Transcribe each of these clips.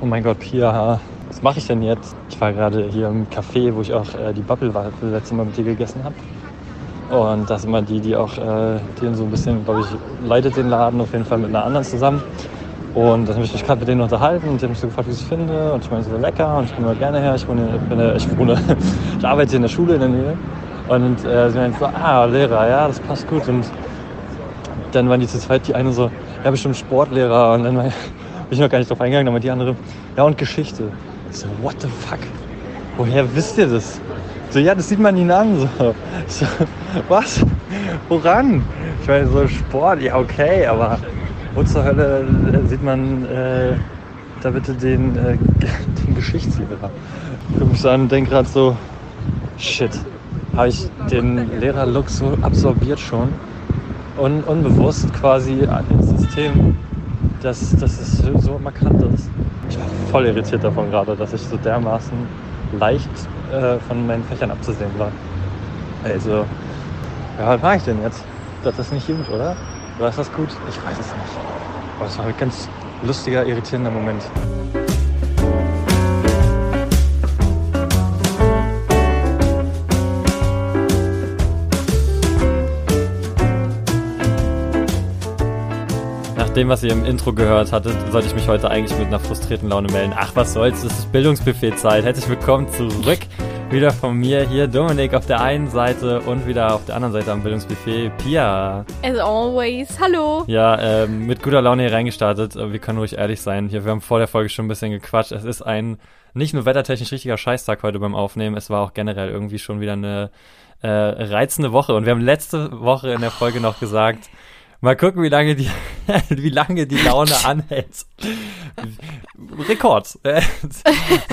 oh mein Gott, Pia, was mache ich denn jetzt? Ich war gerade hier im Café, wo ich auch äh, die Bubble-Waffel letztes Mal mit dir gegessen habe. Und das ist immer die, die auch äh, den so ein bisschen, glaube ich, leitet den Laden auf jeden Fall mit einer anderen zusammen. Und dann habe ich mich gerade mit denen unterhalten und die haben mich so gefragt, wie ich es finde. Und ich meine, so lecker und ich komme gerne her. Ich wohne, bin, ich wohne, ich arbeite in der Schule in der Nähe. Und äh, sie meinte so, ah, Lehrer, ja, das passt gut. Und dann waren die zu zweit, die eine so, ja, bestimmt Sportlehrer. Und dann bin ich noch gar nicht drauf eingegangen, aber die andere, ja, und Geschichte. Ich so, what the fuck? Woher wisst ihr das? So, ja, das sieht man ihnen an. So, so was? Woran? Ich meine, so Sport, ja, okay, aber wo zur Hölle äh, sieht man äh, da bitte den, äh, den Geschichtslehrer? Ich gucke mich so an und denke gerade so, shit, habe ich den Lehrerlook so absorbiert schon? Un unbewusst quasi ins System, dass, dass es so markant ist. Ich war voll irritiert davon gerade, dass ich so dermaßen leicht äh, von meinen Fächern abzusehen war. Also, ja, was mache ich denn jetzt? Das ist nicht gut, oder? Oder ist das gut? Ich weiß es nicht. Aber es war ein ganz lustiger, irritierender Moment. Dem, was ihr im Intro gehört hattet, sollte ich mich heute eigentlich mit einer frustrierten Laune melden. Ach, was soll's, es ist Bildungsbuffet-Zeit. Herzlich willkommen zurück. Wieder von mir hier Dominik auf der einen Seite und wieder auf der anderen Seite am Bildungsbuffet Pia. As always, hallo. Ja, ähm, mit guter Laune hier reingestartet. Wir können ruhig ehrlich sein. Hier, wir haben vor der Folge schon ein bisschen gequatscht. Es ist ein nicht nur wettertechnisch richtiger Scheißtag heute beim Aufnehmen, es war auch generell irgendwie schon wieder eine äh, reizende Woche. Und wir haben letzte Woche in der Folge noch gesagt, Mal gucken, wie lange die, wie lange die Laune anhält. Rekord.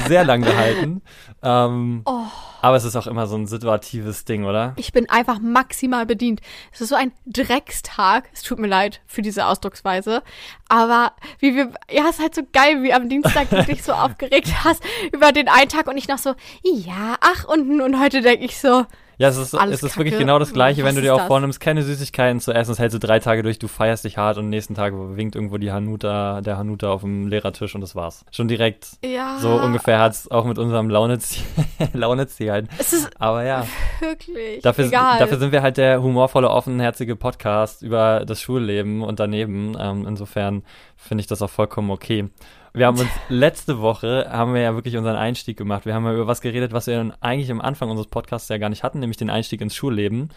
Sehr lang gehalten. Ähm, oh. Aber es ist auch immer so ein situatives Ding, oder? Ich bin einfach maximal bedient. Es ist so ein Dreckstag. Es tut mir leid für diese Ausdrucksweise. Aber wie wir, ja, es ist halt so geil, wie am Dienstag du dich so aufgeregt hast über den einen Tag und ich noch so, ja, ach, und, und heute denke ich so, ja, es ist, es ist wirklich genau das Gleiche, Was wenn du dir auch das? vornimmst, keine Süßigkeiten zu essen, das hältst du drei Tage durch, du feierst dich hart und am nächsten Tag winkt irgendwo die Hanuta, der Hanuta auf dem Lehrertisch und das war's. Schon direkt ja. so ungefähr hat's auch mit unserem Launeziel, Launeziel halt. Es ist Aber ja. Wirklich. Dafür, egal. dafür sind wir halt der humorvolle, offenherzige Podcast über das Schulleben und daneben. Ähm, insofern finde ich das auch vollkommen okay. Wir haben uns letzte Woche haben wir ja wirklich unseren Einstieg gemacht. Wir haben ja über was geredet, was wir eigentlich am Anfang unseres Podcasts ja gar nicht hatten, nämlich den Einstieg ins Schulleben.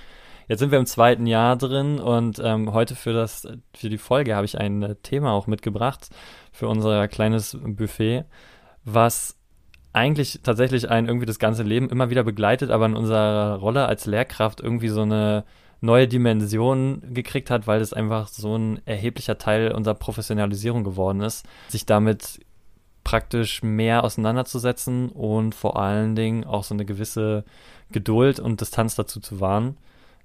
Jetzt sind wir im zweiten Jahr drin und ähm, heute für das für die Folge habe ich ein äh, Thema auch mitgebracht für unser kleines Buffet, was eigentlich tatsächlich ein irgendwie das ganze Leben immer wieder begleitet, aber in unserer Rolle als Lehrkraft irgendwie so eine neue Dimension gekriegt hat, weil es einfach so ein erheblicher Teil unserer Professionalisierung geworden ist, sich damit praktisch mehr auseinanderzusetzen und vor allen Dingen auch so eine gewisse Geduld und Distanz dazu zu wahren.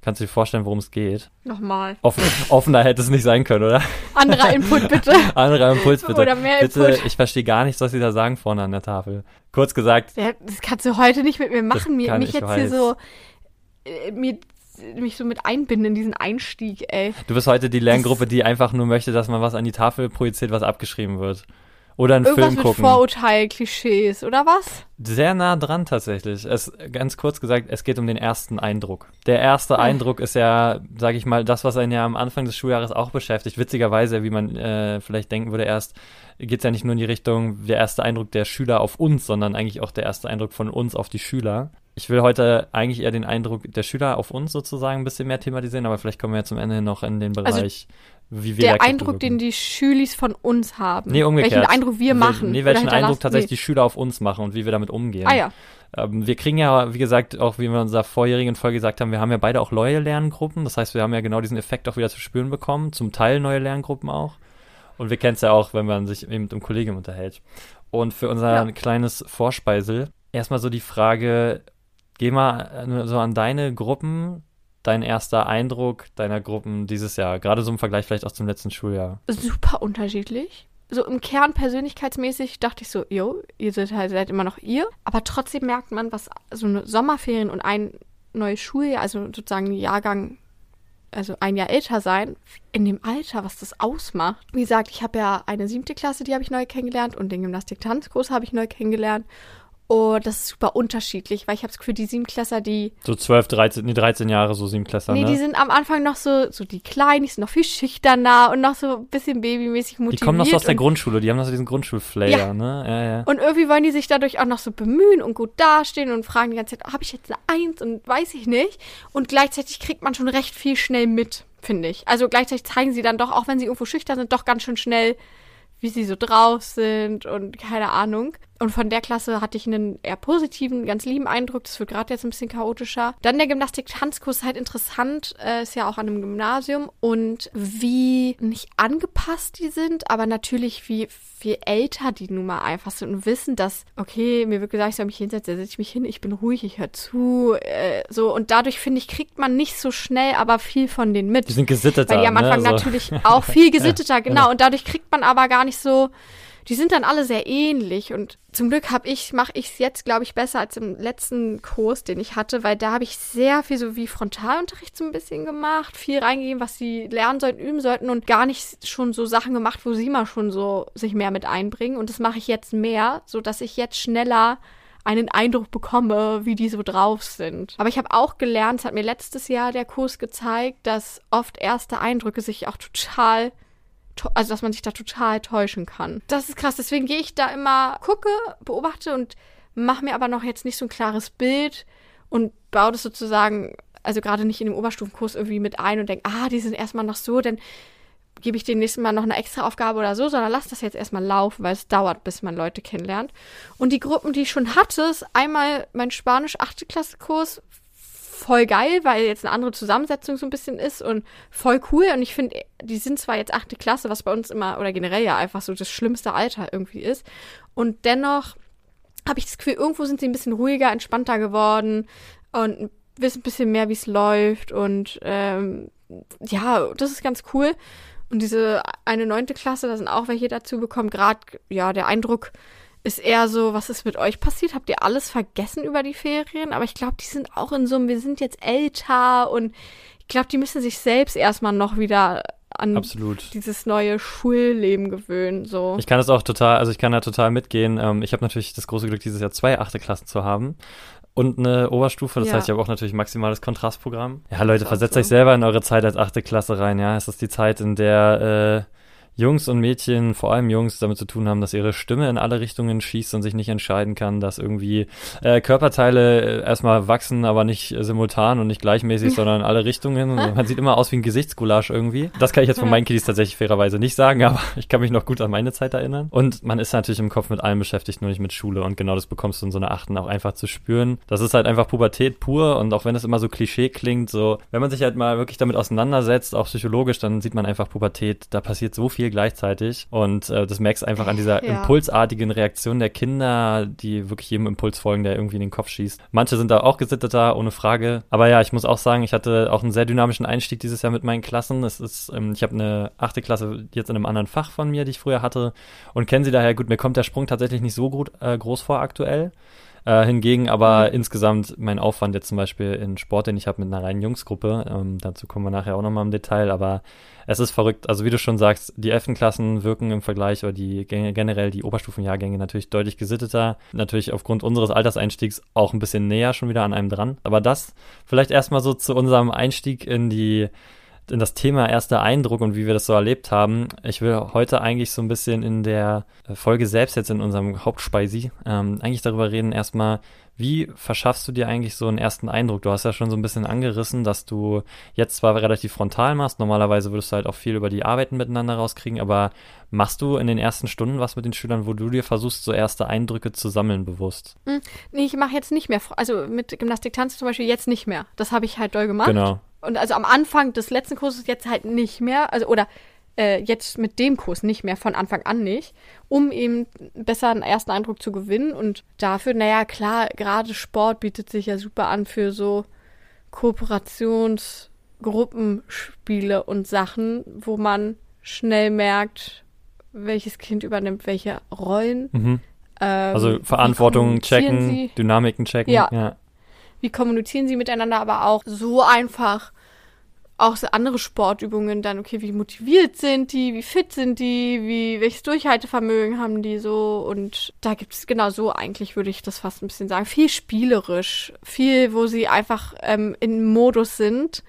Kannst du dir vorstellen, worum es geht? Nochmal. Offen, offener hätte es nicht sein können, oder? Anderer Input bitte. Anderer Impuls bitte. Oder mehr bitte, Input. Ich verstehe gar nicht, was sie da sagen vorne an der Tafel. Kurz gesagt. Ja, das kannst du heute nicht mit mir machen. Mir, mich jetzt weiß. hier so, äh, mir mich so mit einbinden in diesen Einstieg, ey. Du bist heute die Lerngruppe, die einfach nur möchte, dass man was an die Tafel projiziert, was abgeschrieben wird. Oder einen Irgendwas Film mit gucken. Vorurteil, Klischees, oder was? Sehr nah dran tatsächlich. Es, ganz kurz gesagt, es geht um den ersten Eindruck. Der erste Hm. Eindruck ist ja, sage ich mal, das, was einen ja am Anfang des Schuljahres auch beschäftigt. Witzigerweise, wie man äh, vielleicht denken würde, erst geht es ja nicht nur in die Richtung der erste Eindruck der Schüler auf uns, sondern eigentlich auch der erste Eindruck von uns auf die Schüler. Ich will heute eigentlich eher den Eindruck der Schüler auf uns sozusagen ein bisschen mehr thematisieren, aber vielleicht kommen wir ja zum Ende noch in den Also, Bereich, wie wir Der Eindruck, den die Schülis von uns haben. Nee, umgekehrt. Welchen Eindruck wir machen. Nee, welchen Eindruck tatsächlich die Schüler auf uns machen und wie wir damit umgehen. Nee. Ah ja. Ähm, wir kriegen ja, wie gesagt, auch wie wir in unserer vorherigen Folge gesagt haben, wir haben ja beide auch neue Lerngruppen. Das heißt, wir haben ja genau diesen Effekt auch wieder zu spüren bekommen. Zum Teil neue Lerngruppen auch. Und wir kennen es ja auch, wenn man sich eben mit einem Kollegium unterhält. Und für unser Ja. kleines Vorspeisel erstmal so die Frage, geh mal äh, so an deine Gruppen, dein erster Eindruck deiner Gruppen dieses Jahr, gerade so im Vergleich vielleicht auch zum letzten Schuljahr. Super unterschiedlich. So im Kern persönlichkeitsmäßig dachte ich so, yo, ihr seid halt seid immer noch ihr. Aber trotzdem merkt man, was so eine Sommerferien und ein neues Schuljahr, also sozusagen ein Jahrgang also ein Jahr älter sein, in dem Alter, was das ausmacht. Wie gesagt, ich habe ja eine siebte Klasse, die habe ich neu kennengelernt und den Gymnastik-Tanzkurs habe ich neu kennengelernt. Und das ist super unterschiedlich, weil ich habe das Gefühl, die Siebenklässler, die. So 12, 13, nee, 13 Jahre so Siebenklässler, Nee, ne? die sind am Anfang noch so, so die Kleinen, die sind noch viel schüchterner und noch so ein bisschen babymäßig Die motiviert. kommen noch so aus der und, Grundschule, die haben noch so diesen Grundschulflair, Ja. ne? Ja, ja. und irgendwie wollen die sich dadurch auch noch so bemühen und gut dastehen und fragen die ganze Zeit, habe ich jetzt eine Eins und weiß ich nicht. Und gleichzeitig kriegt man schon recht viel schnell mit, finde ich. Also gleichzeitig zeigen sie dann doch, auch wenn sie irgendwo schüchtern sind, doch ganz schön schnell, wie sie so drauf sind und keine Ahnung. Und von der Klasse hatte ich einen eher positiven, ganz lieben Eindruck. Das wird gerade jetzt ein bisschen chaotischer. Dann der Gymnastik-Tanzkurs ist halt interessant, äh, ist ja auch an einem Gymnasium und wie nicht angepasst die sind, aber natürlich wie viel älter die nun mal einfach sind und wissen, dass, okay, mir wird gesagt, ich soll mich hinsetzen, da setze ich mich hin, ich bin ruhig, ich höre zu, äh, so. Und dadurch, finde ich, kriegt man nicht so schnell, aber viel von denen mit. Die sind gesitteter, Weil die am Anfang ne? so. natürlich auch viel gesitteter, genau. genau. Und dadurch kriegt man aber gar nicht so. Die sind dann alle sehr ähnlich und zum Glück habe ich mache ich es jetzt glaube ich besser als im letzten Kurs, den ich hatte, weil da habe ich sehr viel so wie Frontalunterricht so ein bisschen gemacht, viel reingegeben, was sie lernen sollten, üben sollten und gar nicht schon so Sachen gemacht, wo sie mal schon so sich mehr mit einbringen und das mache ich jetzt mehr, so dass ich jetzt schneller einen Eindruck bekomme, wie die so drauf sind. Aber ich habe auch gelernt, es hat mir letztes Jahr der Kurs gezeigt, dass oft erste Eindrücke sich auch total to- also dass man sich da total täuschen kann. Das ist krass, deswegen gehe ich da immer, gucke, beobachte und mache mir aber noch jetzt nicht so ein klares Bild und baue das sozusagen, also gerade nicht in dem Oberstufenkurs irgendwie mit ein und denke, ah, die sind erstmal noch so, dann gebe ich dem nächsten Mal noch eine extra Aufgabe oder so, sondern lass das jetzt erstmal laufen, weil es dauert, bis man Leute kennenlernt. Und die Gruppen, die ich schon hatte, ist einmal mein Spanisch 8. Voll geil, weil jetzt eine andere Zusammensetzung so ein bisschen ist und voll cool. Und ich finde, die sind zwar jetzt achte Klasse, was bei uns immer oder generell ja einfach so das schlimmste Alter irgendwie ist. Und dennoch habe ich das Gefühl, irgendwo sind sie ein bisschen ruhiger, entspannter geworden und wissen ein bisschen mehr, wie es läuft. Und ähm, ja, das ist ganz cool. Und diese eine neunte Klasse, da sind auch welche dazu bekommen. Gerade, ja, der Eindruck ist eher so, was ist mit euch passiert? Habt ihr alles vergessen über die Ferien? Aber ich glaube, die sind auch in so einem, wir sind jetzt älter und ich glaube, die müssen sich selbst erstmal noch wieder an Absolut. dieses neue Schulleben gewöhnen. So. Ich kann das auch total, also ich kann da total mitgehen. Ähm, ich habe natürlich das große Glück, dieses Jahr zwei achte Klassen zu haben. Und eine Oberstufe, das Ja. heißt, ich habe auch natürlich maximales Kontrastprogramm. Ja, Leute, versetzt so. euch selber in eure Zeit als achte Klasse rein, ja. Es ist die Zeit, in der äh, Jungs und Mädchen, vor allem Jungs, damit zu tun haben, dass ihre Stimme in alle Richtungen schießt und sich nicht entscheiden kann, dass irgendwie äh, Körperteile äh, erstmal wachsen, aber nicht äh, simultan und nicht gleichmäßig, sondern in alle Richtungen. Man sieht immer aus wie ein Gesichtsgulasch irgendwie. Das kann ich jetzt von meinen Kiddies tatsächlich fairerweise nicht sagen, aber ich kann mich noch gut an meine Zeit erinnern. Und man ist natürlich im Kopf mit allem beschäftigt, nur nicht mit Schule. Und genau das bekommst du in so einer Achten auch einfach zu spüren. Das ist halt einfach Pubertät pur und auch wenn es immer so Klischee klingt, so, wenn man sich halt mal wirklich damit auseinandersetzt, auch psychologisch, dann sieht man einfach Pubertät, da passiert so viel gleichzeitig und äh, das merkst du einfach an dieser Ja. impulsartigen Reaktion der Kinder, die wirklich jedem Impuls folgen, der irgendwie in den Kopf schießt. Manche sind da auch gesitteter, ohne Frage. Aber ja, ich muss auch sagen, ich hatte auch einen sehr dynamischen Einstieg dieses Jahr mit meinen Klassen. Es ist, ähm, ich habe eine achte Klasse jetzt in einem anderen Fach von mir, die ich früher hatte und kenne sie daher gut. Mir kommt der Sprung tatsächlich nicht so gut äh, groß vor aktuell. Äh, hingegen aber Mhm. insgesamt mein Aufwand jetzt zum Beispiel in Sport, den ich habe mit einer reinen Jungsgruppe, ähm, dazu kommen wir nachher auch nochmal im Detail, aber es ist verrückt. Also wie du schon sagst, die Elfenklassen wirken im Vergleich oder die generell die Oberstufenjahrgänge natürlich deutlich gesitteter. Natürlich aufgrund unseres Alterseinstiegs auch ein bisschen näher schon wieder an einem dran. Aber das vielleicht erstmal so zu unserem Einstieg in die in das Thema erster Eindruck und wie wir das so erlebt haben. Ich will heute eigentlich so ein bisschen in der Folge selbst jetzt in unserem Hauptspeisi ähm, eigentlich darüber reden erstmal, wie verschaffst du dir eigentlich so einen ersten Eindruck? Du hast ja schon so ein bisschen angerissen, dass du jetzt zwar relativ frontal machst, normalerweise würdest du halt auch viel über die Arbeiten miteinander rauskriegen, aber machst du in den ersten Stunden was mit den Schülern, wo du dir versuchst, so erste Eindrücke zu sammeln bewusst? Nee, ich mache jetzt nicht mehr, also mit Gymnastik Tanz zum Beispiel jetzt nicht mehr. Das habe ich halt doll gemacht. Genau. Und also am Anfang des letzten Kurses jetzt halt nicht mehr, also oder äh, jetzt mit dem Kurs nicht mehr, von Anfang an nicht, um eben besser einen ersten Eindruck zu gewinnen. Und dafür, naja, klar, gerade Sport bietet sich ja super an für so Kooperationsgruppenspiele und Sachen, wo man schnell merkt, welches Kind übernimmt welche Rollen. Mhm. Ähm, Also Verantwortung checken, Sie? Dynamiken checken. Ja. ja. Wie kommunizieren sie miteinander, aber auch so einfach auch so andere Sportübungen dann, okay, wie motiviert sind die, wie fit sind die, wie, welches Durchhaltevermögen haben die so? Und da gibt es genau so eigentlich, würde ich das fast ein bisschen sagen, viel spielerisch, viel, wo sie einfach ähm, in Modus sind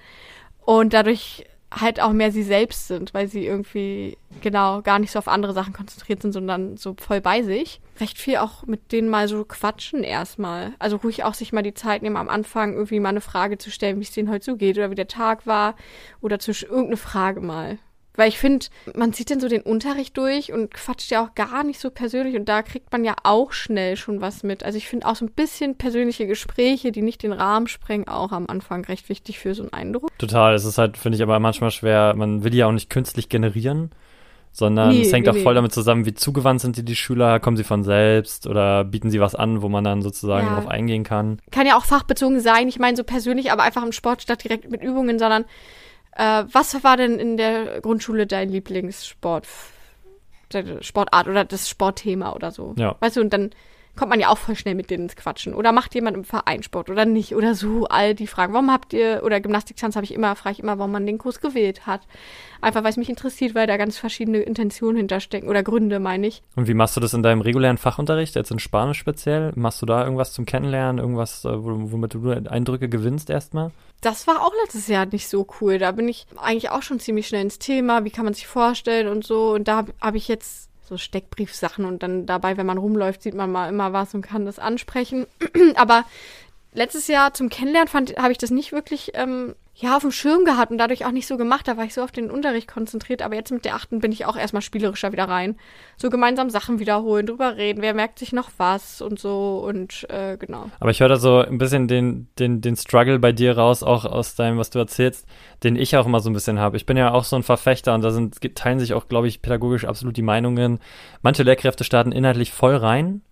und dadurch halt auch mehr sie selbst sind, weil sie irgendwie genau gar nicht so auf andere Sachen konzentriert sind, sondern so voll bei sich. Recht viel auch mit denen mal so quatschen erstmal. Also ruhig auch sich mal die Zeit nehmen, am Anfang irgendwie mal eine Frage zu stellen, wie es denen heute so geht oder wie der Tag war oder zu irgendeine Frage mal. Weil ich finde, man zieht dann so den Unterricht durch und quatscht ja auch gar nicht so persönlich und da kriegt man ja auch schnell schon was mit. Also ich finde auch so ein bisschen persönliche Gespräche, die nicht den Rahmen sprengen, auch am Anfang recht wichtig für so einen Eindruck. Total, es ist halt, finde ich aber manchmal schwer, man will ja auch nicht künstlich generieren, sondern nee, es hängt nee, auch voll nee. damit zusammen, wie zugewandt sind die, die Schüler, kommen sie von selbst oder bieten sie was an, wo man dann sozusagen ja. drauf eingehen kann. Kann ja auch fachbezogen sein, ich meine so persönlich, aber einfach im Sport statt direkt mit Übungen, sondern äh, was war denn in der Grundschule dein Lieblingssport, Sportart oder das Sportthema oder so? Ja. Weißt du, und dann kommt man ja auch voll schnell mit denen ins Quatschen. Oder macht jemand im Verein Sport oder nicht? Oder so, all die Fragen. Warum habt ihr, oder Gymnastiktanz habe ich immer, frage ich immer, warum man den Kurs gewählt hat. Einfach, weil es mich interessiert, weil da ganz verschiedene Intentionen hinterstecken oder Gründe, meine ich. Und wie machst du das in deinem regulären Fachunterricht, jetzt in Spanisch speziell? Machst du da irgendwas zum Kennenlernen, irgendwas, äh, womit du Eindrücke gewinnst erstmal? Das war auch letztes Jahr nicht so cool. Da bin ich eigentlich auch schon ziemlich schnell ins Thema. Wie kann man sich vorstellen und so. Und da habe hab ich jetzt so Steckbriefsachen und dann dabei, wenn man rumläuft, sieht man mal immer was und kann das ansprechen. Aber letztes Jahr zum Kennenlernen fand habe ich das nicht wirklich ähm, ja, auf dem Schirm gehabt und dadurch auch nicht so gemacht. Da war ich so auf den Unterricht konzentriert. Aber jetzt mit der achten bin ich auch erstmal spielerischer wieder rein. So gemeinsam Sachen wiederholen, drüber reden, wer merkt sich noch was und so und äh, genau. Aber ich höre da so ein bisschen den, den, den Struggle bei dir raus, auch aus deinem, was du erzählst, den ich auch immer so ein bisschen habe. Ich bin ja auch so ein Verfechter und da sind, teilen sich auch, glaube ich, pädagogisch absolut die Meinungen. Manche Lehrkräfte starten inhaltlich voll rein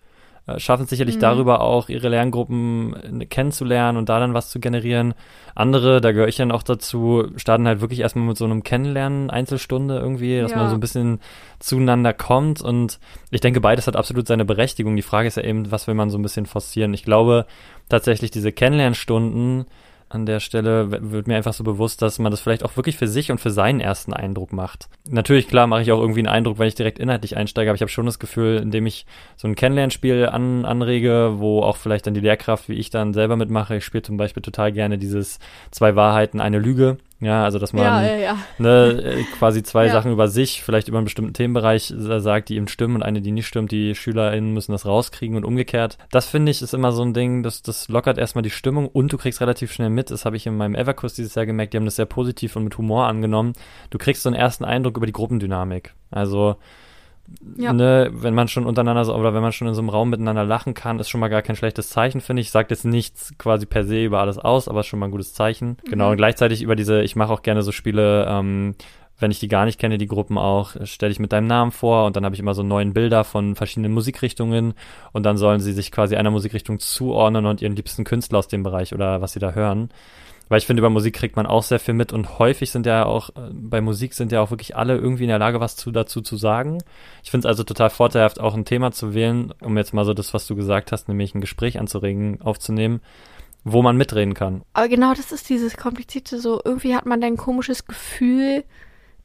äh, schaffen sicherlich mhm. darüber auch, ihre Lerngruppen äh, kennenzulernen und da dann was zu generieren. Andere, da gehöre ich dann auch dazu, starten halt wirklich erstmal mit so einem Kennenlernen, Einzelstunde irgendwie, dass ja. man so ein bisschen zueinander kommt. Und ich denke, beides hat absolut seine Berechtigung. Die Frage ist ja eben, was will man so ein bisschen forcieren? Ich glaube tatsächlich, diese Kennenlernstunden, an der Stelle wird mir einfach so bewusst, dass man das vielleicht auch wirklich für sich und für seinen ersten Eindruck macht. Natürlich, klar, mache ich auch irgendwie einen Eindruck, wenn ich direkt inhaltlich einsteige, aber ich habe schon das Gefühl, indem ich so ein Kennenlernspiel an, anrege, wo auch vielleicht dann die Lehrkraft, wie ich dann selber mitmache, ich spiele zum Beispiel total gerne dieses zwei Wahrheiten, eine Lüge. Ja, also dass man ja, ja, ja. Ne, äh, quasi zwei Sachen über sich, vielleicht über einen bestimmten Themenbereich äh, sagt, die ihm stimmen und eine, die nicht stimmt. Die SchülerInnen müssen das rauskriegen und umgekehrt. Das finde ich ist immer so ein Ding, das, das lockert erstmal die Stimmung und du kriegst relativ schnell mit. Das habe ich in meinem Everkurs dieses Jahr gemerkt, die haben das sehr positiv und mit Humor angenommen. Du kriegst so einen ersten Eindruck über die Gruppendynamik. Also ja. Ne, wenn man schon untereinander so, oder wenn man schon in so einem Raum miteinander lachen kann, ist schon mal gar kein schlechtes Zeichen, finde ich. Sagt jetzt nichts quasi per se über alles aus, aber ist schon mal ein gutes Zeichen. Mhm. Genau, und gleichzeitig über diese, ich mache auch gerne so Spiele, ähm, wenn ich die gar nicht kenne, die Gruppen auch, stelle ich mit deinem Namen vor und dann habe ich immer so neuen Bilder von verschiedenen Musikrichtungen und dann sollen sie sich quasi einer Musikrichtung zuordnen und ihren liebsten Künstler aus dem Bereich oder was sie da hören. Weil ich finde, über Musik kriegt man auch sehr viel mit und häufig sind ja auch, äh, bei Musik sind ja auch wirklich alle irgendwie in der Lage, was zu, dazu zu sagen. Ich finde es also total vorteilhaft, auch ein Thema zu wählen, um jetzt mal so das, was du gesagt hast, nämlich ein Gespräch anzuregen, aufzunehmen, wo man mitreden kann. Aber genau das ist dieses komplizierte, so irgendwie hat man ein komisches Gefühl,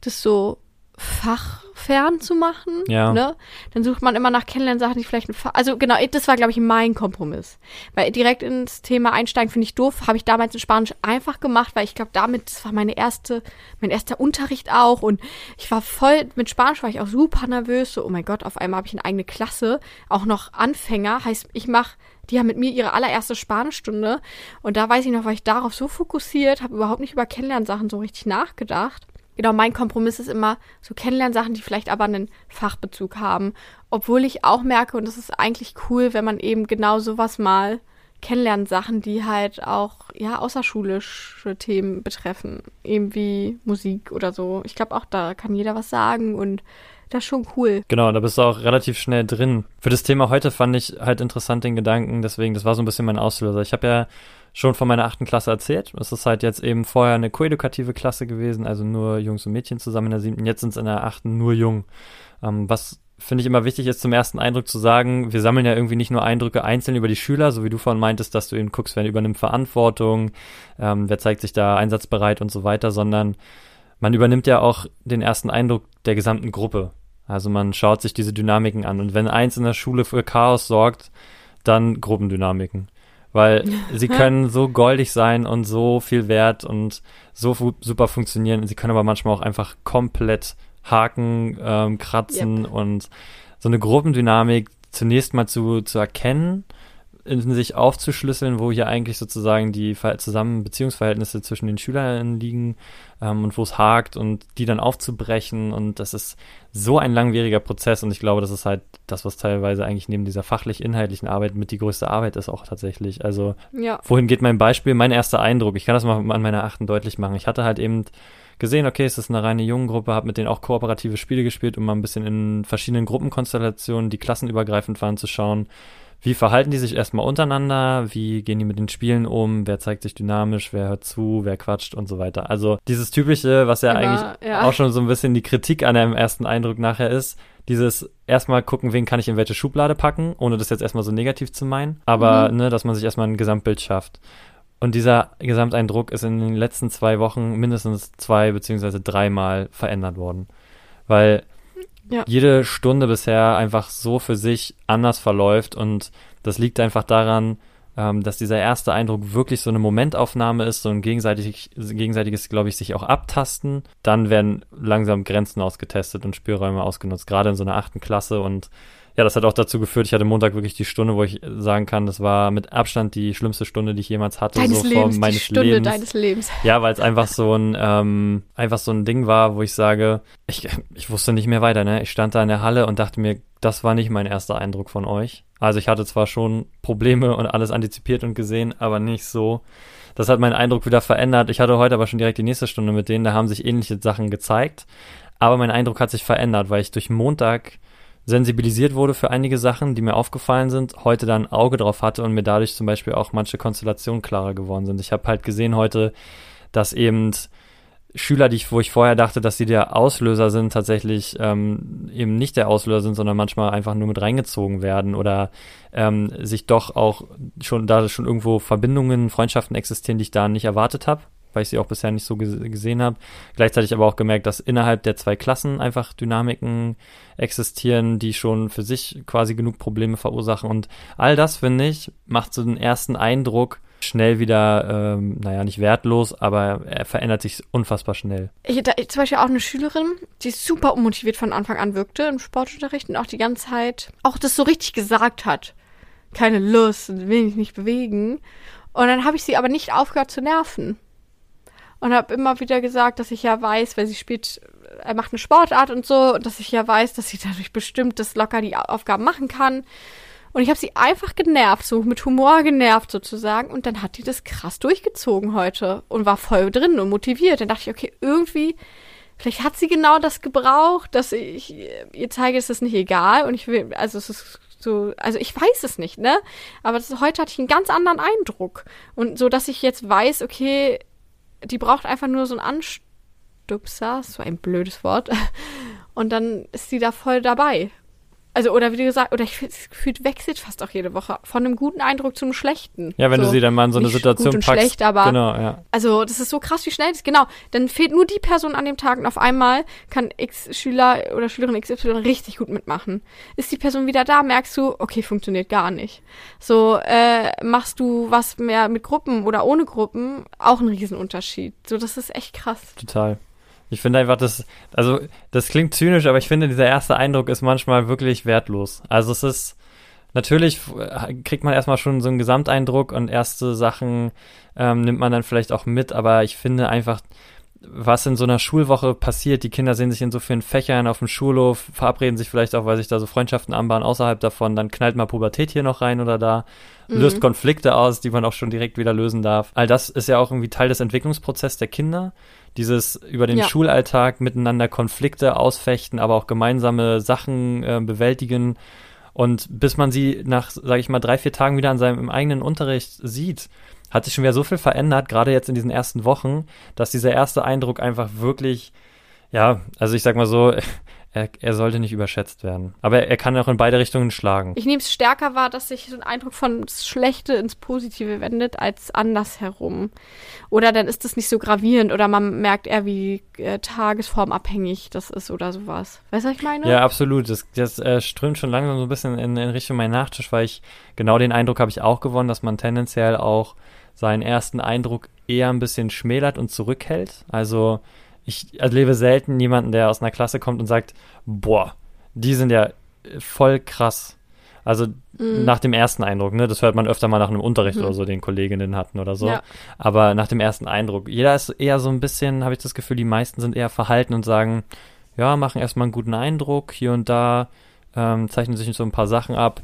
das so fachfern zu machen. Ja. Ne? Dann sucht man immer nach Kennenlernsachen, die vielleicht ein Fach. Also genau, das war, glaube ich, mein Kompromiss. Weil direkt ins Thema einsteigen finde ich doof. Habe ich damals in Spanisch einfach gemacht, weil ich glaube, damit, das war meine erste, mein erster Unterricht auch. Und ich war voll, mit Spanisch war ich auch super nervös. So, oh mein Gott, auf einmal habe ich eine eigene Klasse. Auch noch Anfänger. Heißt, ich mache die haben mit mir ihre allererste Spanischstunde und da weiß ich noch, war ich darauf so fokussiert, habe überhaupt nicht über Kennenlernsachen so richtig nachgedacht genau, mein Kompromiss ist immer so Kennenlernsachen, die vielleicht aber einen Fachbezug haben. Obwohl ich auch merke, und das ist eigentlich cool, wenn man eben genau sowas mal kennenlernt, Sachen, die halt auch, ja, außerschulische Themen betreffen. Eben wie Musik oder so. Ich glaube auch, da kann jeder was sagen und das ist schon cool. Genau, da bist du auch relativ schnell drin. Für das Thema heute fand ich halt interessant den Gedanken, deswegen, das war so ein bisschen mein Auslöser. Ich habe ja schon von meiner achten Klasse erzählt. Es ist halt jetzt eben vorher eine koedukative Klasse gewesen, also nur Jungs und Mädchen zusammen in der siebten. Jetzt sind es in der achten nur Jung. Ähm, was finde ich immer wichtig ist, zum ersten Eindruck zu sagen, wir sammeln ja irgendwie nicht nur Eindrücke einzeln über die Schüler, so wie du vorhin meintest, dass du eben guckst, wer übernimmt Verantwortung, ähm, wer zeigt sich da einsatzbereit und so weiter, sondern man übernimmt ja auch den ersten Eindruck der gesamten Gruppe. Also man schaut sich diese Dynamiken an und wenn eins in der Schule für Chaos sorgt, dann Gruppendynamiken. Weil sie können so goldig sein und so viel wert und so super funktionieren. Sie können aber manchmal auch einfach komplett haken, ähm, kratzen yep. und so eine Gruppendynamik zunächst mal zu, zu erkennen, in sich aufzuschlüsseln, wo hier eigentlich sozusagen die zusammen Beziehungsverhältnisse zwischen den Schülern liegen ähm, und wo es hakt und die dann aufzubrechen und das ist so ein langwieriger Prozess und ich glaube, das ist halt das, was teilweise eigentlich neben dieser fachlich-inhaltlichen Arbeit mit die größte Arbeit ist auch tatsächlich. Also ja. wohin geht mein Beispiel? Mein erster Eindruck, ich kann das mal an meiner achten deutlich machen. Ich hatte halt eben gesehen, okay, es ist eine reine Jungengruppe, habe mit denen auch kooperative Spiele gespielt, um mal ein bisschen in verschiedenen Gruppenkonstellationen, die klassenübergreifend waren, zu schauen, wie verhalten die sich erstmal untereinander, wie gehen die mit den Spielen um, wer zeigt sich dynamisch, wer hört zu, wer quatscht und so weiter. Also dieses typische, was ja Immer, eigentlich ja. auch schon so ein bisschen die Kritik an einem ersten Eindruck nachher ist, dieses erstmal gucken, wen kann ich in welche Schublade packen, ohne das jetzt erstmal so negativ zu meinen, aber mhm. ne, dass man sich erstmal ein Gesamtbild schafft. Und dieser Gesamteindruck ist in den letzten zwei Wochen mindestens zwei beziehungsweise dreimal verändert worden. Weil ja. jede Stunde bisher einfach so für sich anders verläuft und das liegt einfach daran, ähm, dass dieser erste Eindruck wirklich so eine Momentaufnahme ist, so ein gegenseitig, gegenseitiges, glaube ich, sich auch abtasten. Dann werden langsam Grenzen ausgetestet und Spielräume ausgenutzt, gerade in so einer achten Klasse und ja, das hat auch dazu geführt, ich hatte Montag wirklich die Stunde, wo ich sagen kann, das war mit Abstand die schlimmste Stunde, die ich jemals hatte. Deines so Lebens, meines die Stunde Lebens. deines Lebens. Ja, weil es einfach so ein, ähm, einfach so ein Ding war, wo ich sage, ich, ich wusste nicht mehr weiter, ne? Ich stand da in der Halle und dachte mir, das war nicht mein erster Eindruck von euch. Also ich hatte zwar schon Probleme und alles antizipiert und gesehen, aber nicht so. Das hat meinen Eindruck wieder verändert. Ich hatte heute aber schon direkt die nächste Stunde mit denen, da haben sich ähnliche Sachen gezeigt. Aber mein Eindruck hat sich verändert, weil ich durch Montag sensibilisiert wurde für einige Sachen, die mir aufgefallen sind, heute dann ein Auge drauf hatte und mir dadurch zum Beispiel auch manche Konstellationen klarer geworden sind. Ich habe halt gesehen heute, dass eben Schüler, die ich, wo ich vorher dachte, dass sie der Auslöser sind, tatsächlich ähm, eben nicht der Auslöser sind, sondern manchmal einfach nur mit reingezogen werden oder ähm, sich doch auch schon da schon irgendwo Verbindungen, Freundschaften existieren, die ich da nicht erwartet habe weil ich sie auch bisher nicht so gesehen habe. Gleichzeitig aber auch gemerkt, dass innerhalb der zwei Klassen einfach Dynamiken existieren, die schon für sich quasi genug Probleme verursachen. Und all das, finde ich, macht so den ersten Eindruck schnell wieder, ähm, naja, nicht wertlos, aber er verändert sich unfassbar schnell. Ich hatte zum Beispiel auch eine Schülerin, die super unmotiviert von Anfang an wirkte im Sportunterricht und auch die ganze Zeit auch das so richtig gesagt hat. Keine Lust, will ich nicht bewegen. Und dann habe ich sie aber nicht aufgehört zu nerven und habe immer wieder gesagt, dass ich ja weiß, weil sie spielt, er macht eine Sportart und so, und dass ich ja weiß, dass sie dadurch bestimmt das locker die Aufgaben machen kann. Und ich habe sie einfach genervt, so mit Humor genervt sozusagen. Und dann hat die das krass durchgezogen heute und war voll drin und motiviert. Dann dachte ich, okay, irgendwie, vielleicht hat sie genau das gebraucht, dass ich ihr zeige, es ist nicht egal. Und ich will, also es ist so, also ich weiß es nicht, ne? Aber das, heute hatte ich einen ganz anderen Eindruck. Und so, dass ich jetzt weiß, okay, die braucht einfach nur so einen Anstupser, so ein blödes Wort. Und dann ist sie da voll dabei. Also, oder wie du gesagt, oder ich gefühlt wechselt fast auch jede Woche von einem guten Eindruck zum schlechten. Ja, wenn so, du sie dann mal in so eine Situation gut und packst. schlecht, aber genau, ja. also das ist so krass, wie schnell das genau. Dann fehlt nur die Person an dem Tag und auf einmal kann X Schüler oder Schülerin XY richtig gut mitmachen. Ist die Person wieder da, merkst du, okay, funktioniert gar nicht. So äh, machst du was mehr mit Gruppen oder ohne Gruppen, auch ein Riesenunterschied. So, das ist echt krass. Total. Ich finde einfach, das, also, das klingt zynisch, aber ich finde, dieser erste Eindruck ist manchmal wirklich wertlos. Also, es ist, natürlich kriegt man erstmal schon so einen Gesamteindruck und erste Sachen ähm, nimmt man dann vielleicht auch mit, aber ich finde einfach, was in so einer Schulwoche passiert, die Kinder sehen sich in so vielen Fächern auf dem Schulhof, verabreden sich vielleicht auch, weil sich da so Freundschaften anbahnen außerhalb davon, dann knallt mal Pubertät hier noch rein oder da, mhm. löst Konflikte aus, die man auch schon direkt wieder lösen darf. All das ist ja auch irgendwie Teil des Entwicklungsprozesses der Kinder dieses über den ja. Schulalltag miteinander Konflikte ausfechten, aber auch gemeinsame Sachen äh, bewältigen. Und bis man sie nach, sage ich mal, drei, vier Tagen wieder an seinem eigenen Unterricht sieht, hat sich schon wieder so viel verändert, gerade jetzt in diesen ersten Wochen, dass dieser erste Eindruck einfach wirklich, ja, also ich sag mal so, er, er sollte nicht überschätzt werden. Aber er, kann auch in beide Richtungen schlagen. Ich nehme es stärker wahr, dass sich so ein Eindruck von das Schlechte ins Positive wendet, als andersherum. Oder dann ist das nicht so gravierend oder man merkt eher, wie äh, tagesformabhängig das ist oder sowas. Weißt du, was ich meine? Ja, absolut. Das, das äh, strömt schon langsam so ein bisschen in, in Richtung mein Nachtisch, weil ich genau den Eindruck habe ich auch gewonnen, dass man tendenziell auch seinen ersten Eindruck eher ein bisschen schmälert und zurückhält. Also ich erlebe selten jemanden, der aus einer Klasse kommt und sagt, boah, die sind ja voll krass. Also Mhm. nach dem ersten Eindruck, ne? Das hört man öfter mal nach einem Unterricht Mhm. oder so, den Kolleginnen hatten oder so. Ja. Aber nach dem ersten Eindruck, jeder ist eher so ein bisschen, habe ich das Gefühl, die meisten sind eher verhalten und sagen, ja, machen erstmal einen guten Eindruck, hier und da ähm, zeichnen sich so ein paar Sachen ab.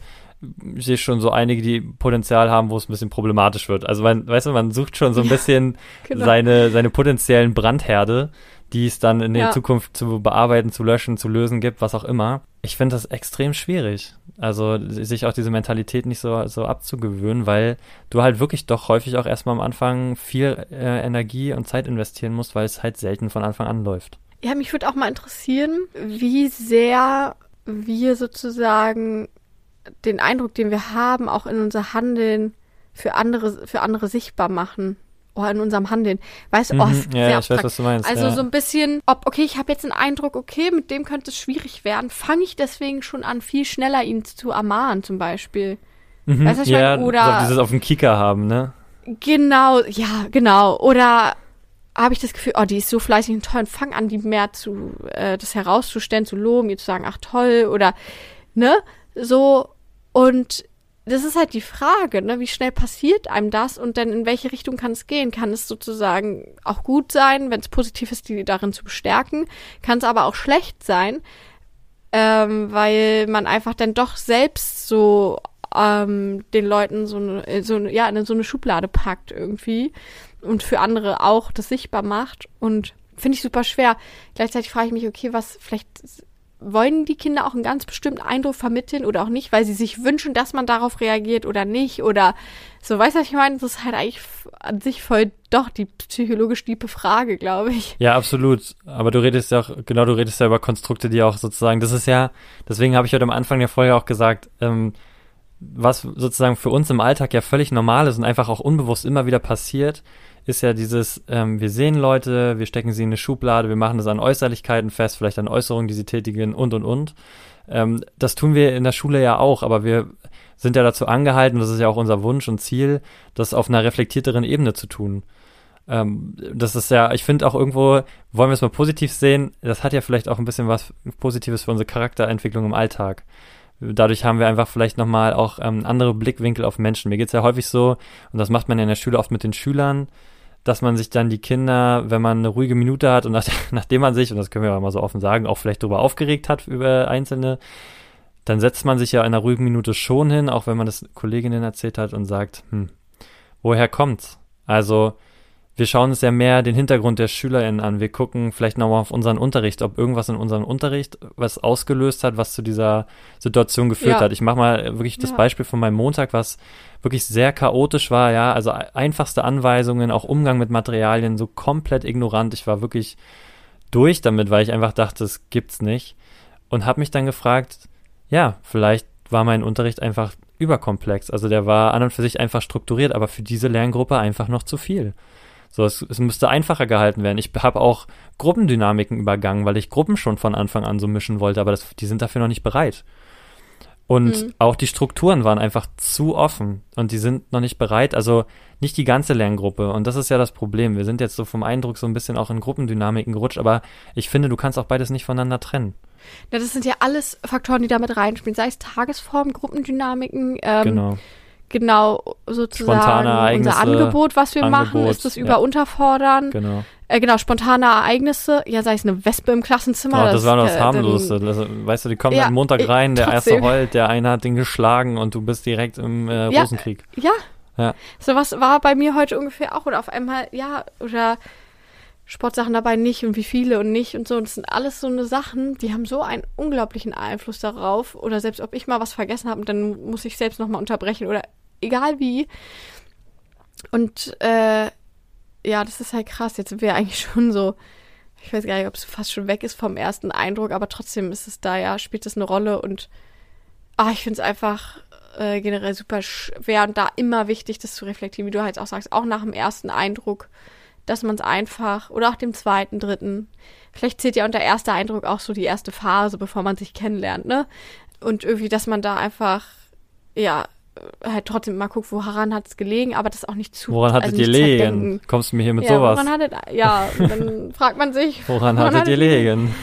Ich sehe schon so einige, die Potenzial haben, wo es ein bisschen problematisch wird. Also man, weißt du, man sucht schon so ein Ja, bisschen genau. seine, seine potenziellen Brandherde, die es dann in der Ja. Zukunft zu bearbeiten, zu löschen, zu lösen gibt, was auch immer. Ich finde das extrem schwierig. Also sich auch diese Mentalität nicht so, so abzugewöhnen, weil du halt wirklich doch häufig auch erstmal am Anfang viel äh, Energie und Zeit investieren musst, weil es halt selten von Anfang an läuft. Ja, mich würde auch mal interessieren, wie sehr wir sozusagen den Eindruck, den wir haben, auch in unser Handeln für andere, für andere sichtbar machen. Oder in unserem Handeln. Weißt du, oh, Mhm, ist ja, sehr ich weiß, was du meinst. Also ja. so ein bisschen, ob, okay, ich habe jetzt einen Eindruck, okay, mit dem könnte es schwierig werden, fange ich deswegen schon an, viel schneller ihn zu ermahnen, zum Beispiel. mhm, weißt du, ich ja, meine? Oder- dieses auf dem Kicker haben, ne? Genau, ja, genau. Oder habe ich das Gefühl, oh, die ist so fleißig und toll und fang an, die mehr zu, äh, das herauszustellen, zu loben, ihr zu sagen, ach toll, oder, ne, so, und das ist halt die Frage, ne, wie schnell passiert einem das und dann in welche Richtung kann es gehen? Kann es sozusagen auch gut sein, wenn es positiv ist, die darin zu bestärken? Kann es aber auch schlecht sein, ähm, weil man einfach dann doch selbst so ähm, den Leuten so eine, so ja, in so eine Schublade packt irgendwie und für andere auch das sichtbar macht und finde ich super schwer. Gleichzeitig frage ich mich, okay, was vielleicht wollen die Kinder auch einen ganz bestimmten Eindruck vermitteln oder auch nicht, weil sie sich wünschen, dass man darauf reagiert oder nicht oder so, weißt du, was ich meine? Das ist halt eigentlich an sich voll doch die psychologisch tiefe Frage, glaube ich. Ja, absolut. Aber du redest ja auch, genau, du redest ja über Konstrukte, die auch sozusagen, das ist ja, deswegen habe ich heute am Anfang der Folge auch gesagt, ähm, was sozusagen für uns im Alltag ja völlig normal ist und einfach auch unbewusst immer wieder passiert, ist ja dieses, ähm, wir sehen Leute, wir stecken sie in eine Schublade, wir machen das an Äußerlichkeiten fest, vielleicht an Äußerungen, die sie tätigen und und und. Ähm, das tun wir in der Schule ja auch, aber wir sind ja dazu angehalten, das ist ja auch unser Wunsch und Ziel, das auf einer reflektierteren Ebene zu tun. Ähm, das ist ja, ich finde auch irgendwo, wollen wir es mal positiv sehen, das hat ja vielleicht auch ein bisschen was Positives für unsere Charakterentwicklung im Alltag. Dadurch haben wir einfach vielleicht nochmal auch ähm, andere Blickwinkel auf Menschen. Mir geht's ja häufig so, und das macht man ja in der Schule oft mit den Schülern, dass man sich dann die Kinder, wenn man eine ruhige Minute hat und nach, nachdem man sich, und das können wir ja mal so offen sagen, auch vielleicht darüber aufgeregt hat über einzelne, dann setzt man sich ja in einer ruhigen Minute schon hin, auch wenn man das Kolleginnen erzählt hat und sagt, hm, woher kommt's? Also, wir schauen uns ja mehr den Hintergrund der SchülerInnen an. Wir gucken vielleicht nochmal auf unseren Unterricht, ob irgendwas in unserem Unterricht was ausgelöst hat, was zu dieser Situation geführt Ja. hat. Ich mache mal wirklich das Ja. Beispiel von meinem Montag, was wirklich sehr chaotisch war, ja, also einfachste Anweisungen, auch Umgang mit Materialien, so komplett ignorant. Ich war wirklich durch damit, weil ich einfach dachte, das gibt's nicht. Und habe mich dann gefragt, ja, vielleicht war mein Unterricht einfach überkomplex. Also der war an und für sich einfach strukturiert, aber für diese Lerngruppe einfach noch zu viel. So, es, es müsste einfacher gehalten werden. Ich habe auch Gruppendynamiken übergangen, weil ich Gruppen schon von Anfang an so mischen wollte, aber das, die sind dafür noch nicht bereit. Und Mhm. auch die Strukturen waren einfach zu offen und die sind noch nicht bereit. Also nicht die ganze Lerngruppe. Und das ist ja das Problem. Wir sind jetzt so vom Eindruck so ein bisschen auch in Gruppendynamiken gerutscht, aber ich finde, du kannst auch beides nicht voneinander trennen. Ja, das sind ja alles Faktoren, die damit reinspielen, sei es Tagesform, Gruppendynamiken, ähm, genau. Genau sozusagen Spontane Ereignisse, unser Angebot, was wir machen, Angebot, ist das ja. über Unterfordern, Genau. äh, genau, spontane Ereignisse, ja, sei es eine Wespe im Klassenzimmer. Oh, das war noch das äh, harmloseste. dann- Also, weißt du, die kommen Ja, am Montag rein, der erste heult, der eine hat den geschlagen und du bist direkt im äh, Ja. Rosenkrieg. Ja. Ja. So was war bei mir heute ungefähr auch. Oder auf einmal, ja, oder Sportsachen dabei nicht und wie viele und nicht und so. Und das sind alles so eine Sachen, die haben so einen unglaublichen Einfluss darauf. Oder selbst ob ich mal was vergessen habe, dann muss ich selbst nochmal unterbrechen oder egal wie. Und äh, ja, das ist halt krass. Jetzt sind wir eigentlich schon so ich weiß gar nicht, ob es fast schon weg ist vom ersten Eindruck, aber trotzdem ist es da ja, spielt es eine Rolle und ah, ich finde es einfach äh, generell super schwer und da immer wichtig, das zu reflektieren, wie du halt auch sagst, auch nach dem ersten Eindruck, dass man es einfach, oder auch dem zweiten, dritten, vielleicht zählt ja unter erster Eindruck auch so die erste Phase, bevor man sich kennenlernt, ne? Und irgendwie, dass man da einfach, ja, halt trotzdem mal guckt, woran hat es gelegen, aber das auch nicht zu. Woran hattet also ihr liegen? Kommst du mir hier mit ja, sowas? Woran hattet, ja, dann fragt man sich. Woran, woran hattet ihr liegen?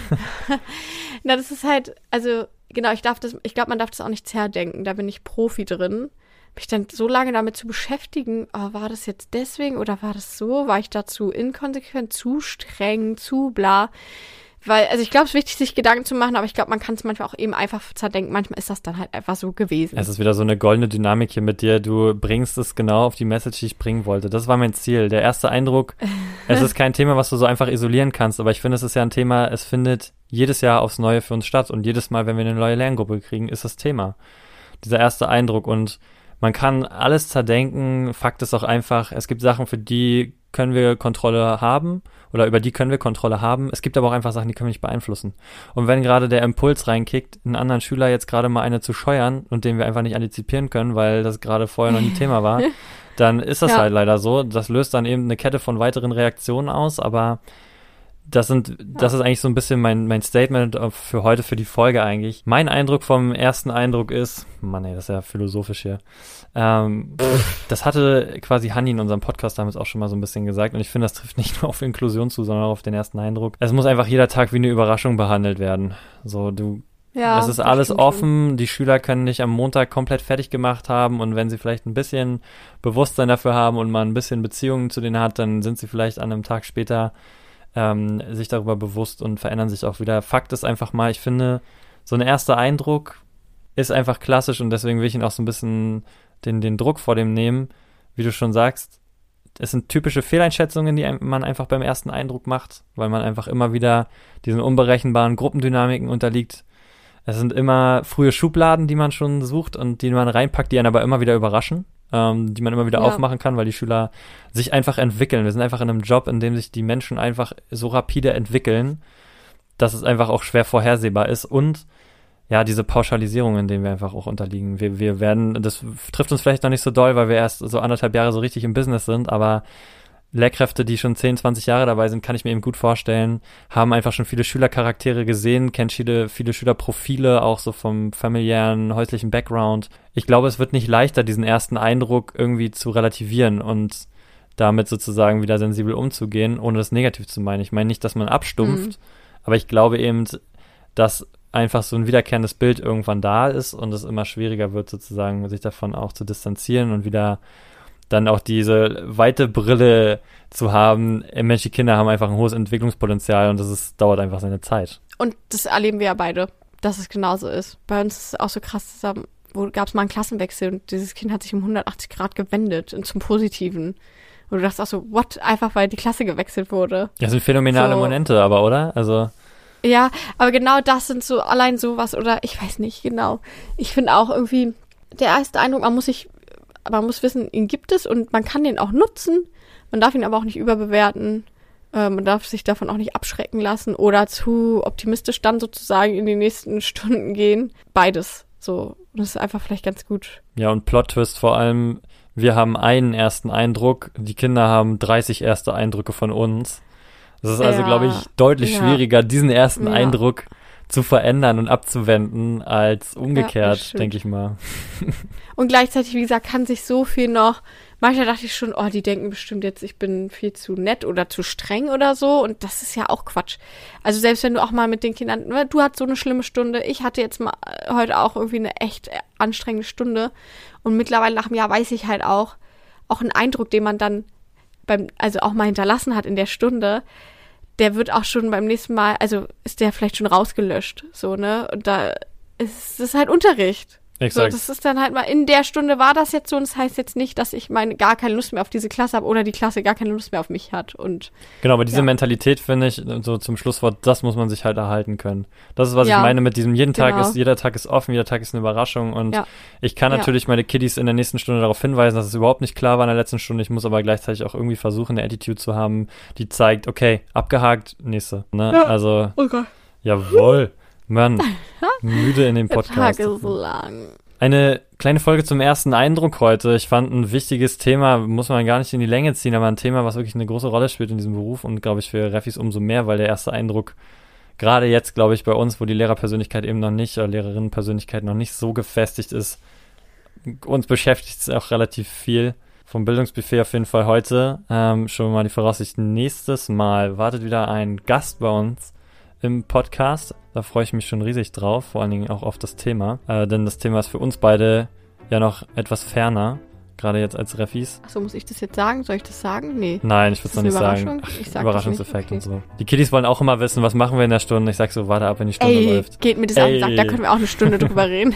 Na, das ist halt, also genau, ich darf das, ich glaube, man darf das auch nicht zerdenken. Da bin ich Profi drin. Mich dann so lange damit zu beschäftigen, oh, war das jetzt deswegen oder war das so? War ich dazu inkonsequent, zu streng, zu bla? Weil, also ich glaube, es ist wichtig, sich Gedanken zu machen, aber ich glaube, man kann es manchmal auch eben einfach zerdenken. Manchmal ist das dann halt einfach so gewesen. Es ist wieder so eine goldene Dynamik hier mit dir. Du bringst es genau auf die Message, die ich bringen wollte. Das war mein Ziel. Der erste Eindruck, es ist kein Thema, was du so einfach isolieren kannst, aber ich finde, es ist ja ein Thema, es findet jedes Jahr aufs Neue für uns statt und jedes Mal, wenn wir eine neue Lerngruppe kriegen, ist das Thema. Dieser erste Eindruck und man kann alles zerdenken. Fakt ist auch einfach, es gibt Sachen, für die können wir Kontrolle haben oder über die können wir Kontrolle haben. Es gibt aber auch einfach Sachen, die können wir nicht beeinflussen. Und wenn gerade der Impuls reinkickt, einen anderen Schüler jetzt gerade mal eine zu scheuern und den wir einfach nicht antizipieren können, weil das gerade vorher noch nie Thema war, dann ist das ja. halt leider so. Das löst dann eben eine Kette von weiteren Reaktionen aus, aber das sind, das ist eigentlich so ein bisschen mein, mein Statement für heute, für die Folge eigentlich. Mein Eindruck vom ersten Eindruck ist, Mann, ey, das ist ja philosophisch hier. Ähm, das hatte quasi Hanni in unserem Podcast damals auch schon mal so ein bisschen gesagt und ich finde, das trifft nicht nur auf Inklusion zu, sondern auch auf den ersten Eindruck. Es muss einfach jeder Tag wie eine Überraschung behandelt werden. So, du, ja, es ist alles offen, schon. die Schüler können dich am Montag komplett fertig gemacht haben und wenn sie vielleicht ein bisschen Bewusstsein dafür haben und man ein bisschen Beziehungen zu denen hat, dann sind sie vielleicht an einem Tag später ähm, sich darüber bewusst und verändern sich auch wieder. Fakt ist einfach mal, ich finde, so ein erster Eindruck ist einfach klassisch und deswegen will ich ihn auch so ein bisschen den, den Druck vor dem nehmen. Wie du schon sagst, es sind typische Fehleinschätzungen, die man einfach beim ersten Eindruck macht, weil man einfach immer wieder diesen unberechenbaren Gruppendynamiken unterliegt. Es sind immer frühe Schubladen, die man schon sucht und die man reinpackt, die einen aber immer wieder überraschen ähm, die man immer wieder ja. aufmachen kann, weil die Schüler sich einfach entwickeln. Wir sind einfach in einem Job, in dem sich die Menschen einfach so rapide entwickeln, dass es einfach auch schwer vorhersehbar ist und ja, diese Pauschalisierung, in denen wir einfach auch unterliegen. Wir, wir werden, das trifft uns vielleicht noch nicht so doll, weil wir erst so anderthalb Jahre so richtig im Business sind, aber Lehrkräfte, die schon 10, 20 Jahre dabei sind, kann ich mir eben gut vorstellen, haben einfach schon viele Schülercharaktere gesehen, kennen viele, viele Schülerprofile, auch so vom familiären, häuslichen Background. Ich glaube, es wird nicht leichter, diesen ersten Eindruck irgendwie zu relativieren und damit sozusagen wieder sensibel umzugehen, ohne das negativ zu meinen. Ich meine nicht, dass man abstumpft, mhm. aber ich glaube eben, dass einfach so ein wiederkehrendes Bild irgendwann da ist und es immer schwieriger wird, sozusagen sich davon auch zu distanzieren und wieder dann auch diese weite Brille zu haben. Menschliche Kinder haben einfach ein hohes Entwicklungspotenzial und das ist, dauert einfach seine Zeit. Und das erleben wir ja beide, dass es genauso ist. Bei uns ist es auch so krass, da gab es mal einen Klassenwechsel und dieses Kind hat sich um 180 Grad gewendet und zum Positiven. Und du dachtest auch so, what? Einfach weil die Klasse gewechselt wurde. Ja, sind phänomenale so. Momente, aber, oder? Also. Ja, aber genau das sind so, allein sowas oder ich weiß nicht, genau. Ich finde auch irgendwie, der erste Eindruck, man muss sich man muss wissen, ihn gibt es und man kann den auch nutzen. Man darf ihn aber auch nicht überbewerten. Äh, man darf sich davon auch nicht abschrecken lassen oder zu optimistisch dann sozusagen in die nächsten Stunden gehen. Beides. So. Und das ist einfach vielleicht ganz gut. Ja, und Plot-Twist vor allem, wir haben einen ersten Eindruck, die Kinder haben 30 erste Eindrücke von uns. Das ist also, ja, glaube ich, deutlich ja. schwieriger, diesen ersten ja. Eindruck zu verändern und abzuwenden als umgekehrt, ja, denke ich mal. Und gleichzeitig, wie gesagt, kann sich so viel noch. Manchmal dachte ich schon, oh, die denken bestimmt jetzt, ich bin viel zu nett oder zu streng oder so. Und das ist ja auch Quatsch. Also selbst wenn du auch mal mit den Kindern, ne, du hattest so eine schlimme Stunde, ich hatte jetzt mal äh, heute auch irgendwie eine echt anstrengende Stunde. Und mittlerweile nach einem Jahr weiß ich halt auch, auch einen Eindruck, den man dann beim, also auch mal hinterlassen hat in der Stunde, der wird auch schon beim nächsten Mal, also ist der vielleicht schon rausgelöscht, so, ne? Und da ist es halt Unterricht. So, Exakt. das ist dann halt mal, in der Stunde war das jetzt so und das heißt jetzt nicht, dass ich meine gar keine Lust mehr auf diese Klasse habe oder die Klasse gar keine Lust mehr auf mich hat. Und Genau, aber diese Ja. Mentalität finde ich, so zum Schlusswort, das muss man sich halt erhalten können. Das ist, was Ja, ich meine mit diesem, jeden Tag genau. ist, jeder Tag ist offen, jeder Tag ist eine Überraschung und Ja. ich kann Ja. natürlich meine Kiddies in der nächsten Stunde darauf hinweisen, dass es überhaupt nicht klar war in der letzten Stunde. Ich muss aber gleichzeitig auch irgendwie versuchen, eine Attitude zu haben, die zeigt, okay, abgehakt, nächste. Ne? Ja. Also, Gott, jawohl. Mann, müde in dem der Tag Podcast. ist lang. Eine kleine Folge zum ersten Eindruck heute. Ich fand ein wichtiges Thema, muss man gar nicht in die Länge ziehen, aber ein Thema, was wirklich eine große Rolle spielt in diesem Beruf und glaube ich für Refis umso mehr, weil der erste Eindruck gerade jetzt, glaube ich, bei uns, wo die Lehrerpersönlichkeit eben noch nicht, oder Lehrerinnenpersönlichkeit noch nicht so gefestigt ist, uns beschäftigt es auch relativ viel. Vom Bildungsbuffet auf jeden Fall heute. Ähm, schon mal die Voraussicht, nächstes Mal wartet wieder ein Gast bei uns im Podcast. Da freue ich mich schon riesig drauf, vor allen Dingen auch auf das Thema. Äh, denn das Thema ist für uns beide ja noch etwas ferner, gerade jetzt als Refis. Achso, muss ich das jetzt sagen? Soll ich das sagen? Nee. Nein, ich würde es noch nicht sagen. Ach, sag Überraschungseffekt nicht, und so. Die Kiddies wollen auch immer wissen, was machen wir in der Stunde. Ich sag so, warte ab, wenn die Stunde Ey, läuft. geht mir das auf den Sack, da Ey. können wir auch eine Stunde drüber reden.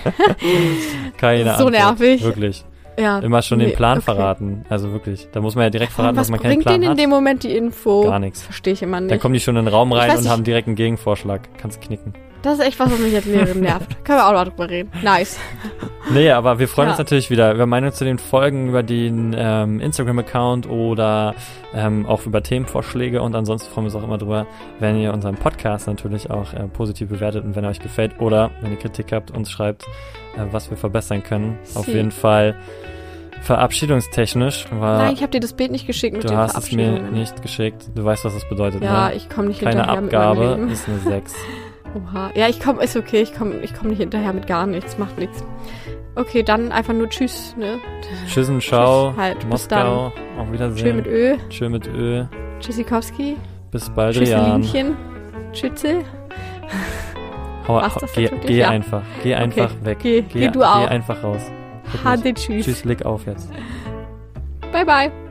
Keine so Antwort. nervig. Wirklich. Ja. Immer schon nee, den Plan okay. verraten. Also wirklich. Da muss man ja direkt verraten, was dass man keinen bringt Plan denen in hat. dem Moment die Info? Gar nichts. Verstehe ich immer nicht. Dann kommen die schon in den Raum rein und nicht. haben direkt einen Gegenvorschlag. Kannst knicken. Das ist echt was, was mich als Lehrerin nervt. Können wir auch mal drüber reden. Nice. Nee, aber wir freuen Ja. uns natürlich wieder über Meinung zu den Folgen, über den ähm, Instagram-Account oder ähm, auch über Themenvorschläge und ansonsten freuen wir uns auch immer drüber, wenn ihr unseren Podcast natürlich auch äh, positiv bewertet und wenn er euch gefällt oder wenn ihr Kritik habt, uns schreibt, äh, was wir verbessern können. Auf Sie. jeden Fall verabschiedungstechnisch war Nein, ich habe dir das Bild nicht geschickt mit du hast es mir nicht geschickt. Du weißt, was das bedeutet, Ja, ne? ich komme nicht Keine hinterher mit Abgabe meinem Leben. ist eine 6. Oha. Ja, ich komme, ist okay, ich komme ich komm nicht hinterher mit gar nichts, macht nichts. Okay, dann einfach nur Tschüss, ne? Tschüssen, ciao, Tschüss, halt, bis Moskau, auf Tschö Wiedersehen. mit Ö, Tschö mit Ö. Tschüssikowski, Bis bald, Rian. Tschüsselinchen, Tschütze. Hau, hau, geh geh Ja. einfach. Geh einfach weg. Geh, geh du auch. Geh einfach raus. Hade Tschüss. Tschüss, leg auf jetzt. Bye, bye.